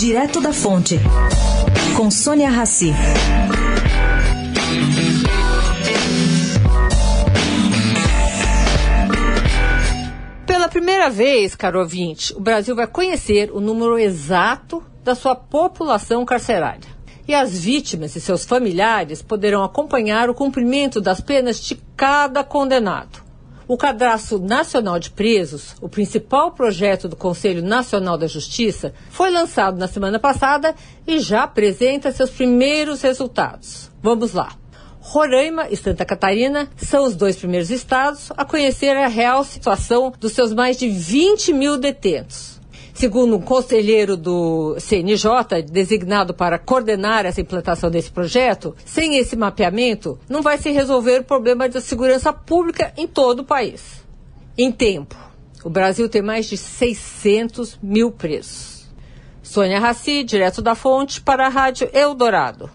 Direto da Fonte, com Sônia Rassi. Pela primeira vez, caro ouvinte, o Brasil vai conhecer o número exato da sua população carcerária. E as vítimas e seus familiares poderão acompanhar o cumprimento das penas de cada condenado. O Cadastro Nacional de Presos, o principal projeto do Conselho Nacional da Justiça, foi lançado na semana passada e já apresenta seus primeiros resultados. Vamos lá. Roraima e Santa Catarina são os dois primeiros estados a conhecer a real situação dos seus mais de 20 mil detentos. Segundo um conselheiro do CNJ, designado para coordenar essa implantação desse projeto, sem esse mapeamento, não vai se resolver o problema da segurança pública em todo o país. Em tempo, o Brasil tem mais de 600 mil presos. Sônia Raci, direto da fonte, para a Rádio Eldorado.